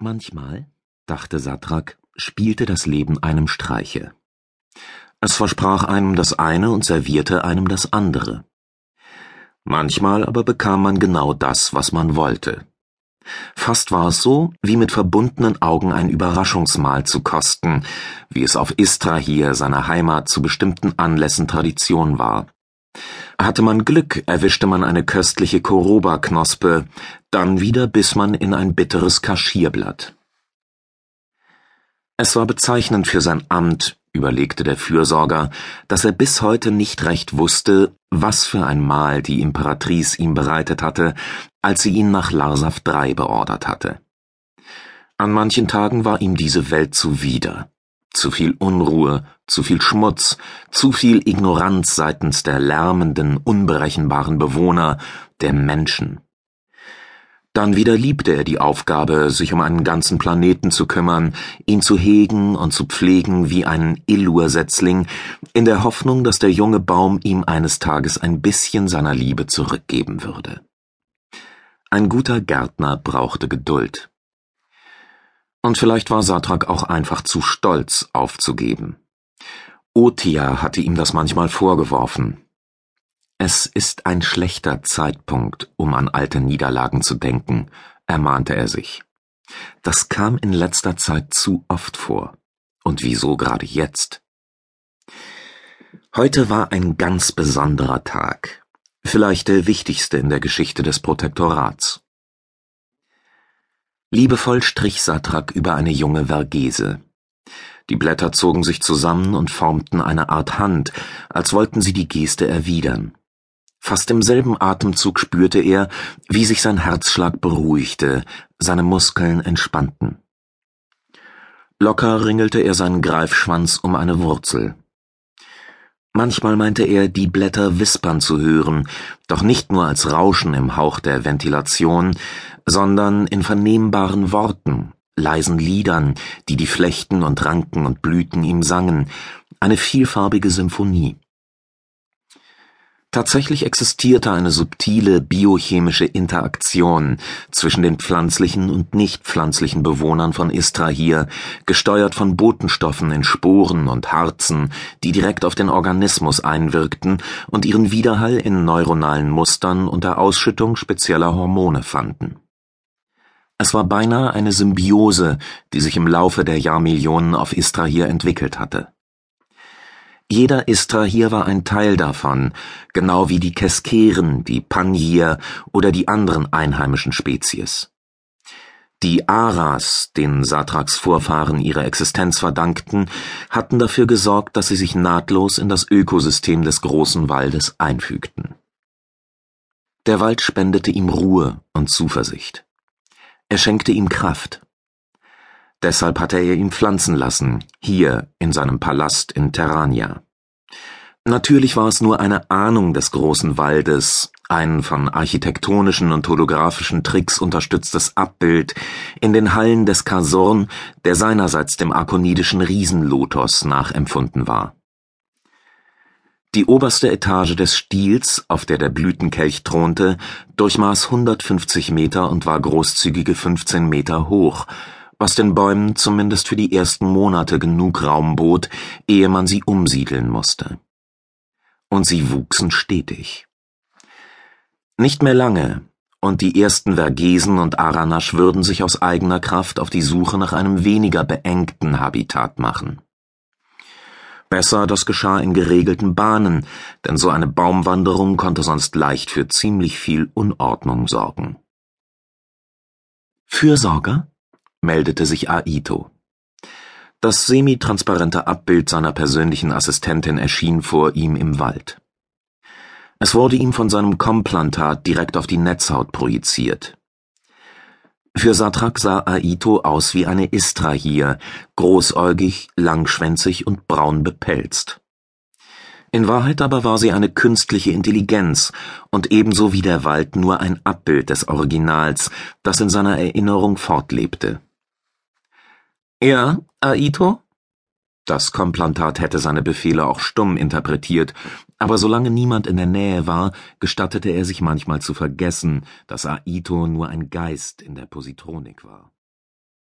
Manchmal, dachte Satrak, spielte das Leben einem Streiche. Es versprach einem das eine und servierte einem das andere. Manchmal aber bekam man genau das, was man wollte. Fast war es so, wie mit verbundenen Augen ein Überraschungsmahl zu kosten, wie es auf Istra hier, seiner Heimat, zu bestimmten Anlässen Tradition war. Hatte man Glück, erwischte man eine köstliche Koroba-Knospe, dann wieder biss man in ein bitteres Kaschierblatt. Es war bezeichnend für sein Amt, überlegte der Fürsorger, dass er bis heute nicht recht wusste, was für ein Mahl die Imperatrice ihm bereitet hatte, als sie ihn nach Larsav III beordert hatte. An manchen Tagen war ihm diese Welt zuwider. Zu viel Unruhe, zu viel Schmutz, zu viel Ignoranz seitens der lärmenden, unberechenbaren Bewohner, der Menschen. Dann wieder liebte er die Aufgabe, sich um einen ganzen Planeten zu kümmern, ihn zu hegen und zu pflegen wie einen Illur-Setzling, in der Hoffnung, dass der junge Baum ihm eines Tages ein bisschen seiner Liebe zurückgeben würde. Ein guter Gärtner brauchte Geduld. Und vielleicht war Satrak auch einfach zu stolz aufzugeben. Otia hatte ihm das manchmal vorgeworfen. Es ist ein schlechter Zeitpunkt, um an alte Niederlagen zu denken, ermahnte er sich. Das kam in letzter Zeit zu oft vor. Und wieso gerade jetzt? Heute war ein ganz besonderer Tag, vielleicht der wichtigste in der Geschichte des Protektorats. Liebevoll strich Satrak über eine junge Vergese. Die Blätter zogen sich zusammen und formten eine Art Hand, als wollten sie die Geste erwidern. Fast im selben Atemzug spürte er, wie sich sein Herzschlag beruhigte, seine Muskeln entspannten. Locker ringelte er seinen Greifschwanz um eine Wurzel. Manchmal meinte er, die Blätter wispern zu hören, doch nicht nur als Rauschen im Hauch der Ventilation, sondern in vernehmbaren Worten, leisen Liedern, die die Flechten und Ranken und Blüten ihm sangen, eine vielfarbige Symphonie. Tatsächlich existierte eine subtile biochemische Interaktion zwischen den pflanzlichen und nicht pflanzlichen Bewohnern von Istrahir, gesteuert von Botenstoffen in Sporen und Harzen, die direkt auf den Organismus einwirkten und ihren Widerhall in neuronalen Mustern und der Ausschüttung spezieller Hormone fanden. Es war beinahe eine Symbiose, die sich im Laufe der Jahrmillionen auf Istrahir entwickelt hatte. Jeder Istra hier war ein Teil davon, genau wie die Keskeren, die Panjier oder die anderen einheimischen Spezies. Die Aras, denen Satraks Vorfahren ihre Existenz verdankten, hatten dafür gesorgt, dass sie sich nahtlos in das Ökosystem des großen Waldes einfügten. Der Wald spendete ihm Ruhe und Zuversicht. Er schenkte ihm Kraft. Deshalb hatte er ihn pflanzen lassen, hier in seinem Palast in Terrania. Natürlich war es nur eine Ahnung des großen Waldes, ein von architektonischen und holographischen Tricks unterstütztes Abbild in den Hallen des Kasorn, der seinerseits dem arkonidischen Riesenlotos nachempfunden war. Die oberste Etage des Stiels, auf der der Blütenkelch thronte, durchmaß 150 Meter und war großzügige 15 Meter hoch, was den Bäumen zumindest für die ersten Monate genug Raum bot, ehe man sie umsiedeln musste. Und sie wuchsen stetig. Nicht mehr lange, und die ersten Vergesen und Aranasch würden sich aus eigener Kraft auf die Suche nach einem weniger beengten Habitat machen. Besser, das geschah in geregelten Bahnen, denn so eine Baumwanderung konnte sonst leicht für ziemlich viel Unordnung sorgen. Fürsorger? Meldete sich Aito. Das semitransparente Abbild seiner persönlichen Assistentin erschien vor ihm im Wald. Es wurde ihm von seinem Komplantat direkt auf die Netzhaut projiziert. Für Satrak sah Aito aus wie eine Istra hier, großäugig, langschwänzig und braun bepelzt. In Wahrheit aber war sie eine künstliche Intelligenz und ebenso wie der Wald nur ein Abbild des Originals, das in seiner Erinnerung fortlebte. Ja, Aito? Das Komplantat hätte seine Befehle auch stumm interpretiert, aber solange niemand in der Nähe war, gestattete er sich manchmal zu vergessen, dass Aito nur ein Geist in der Positronik war.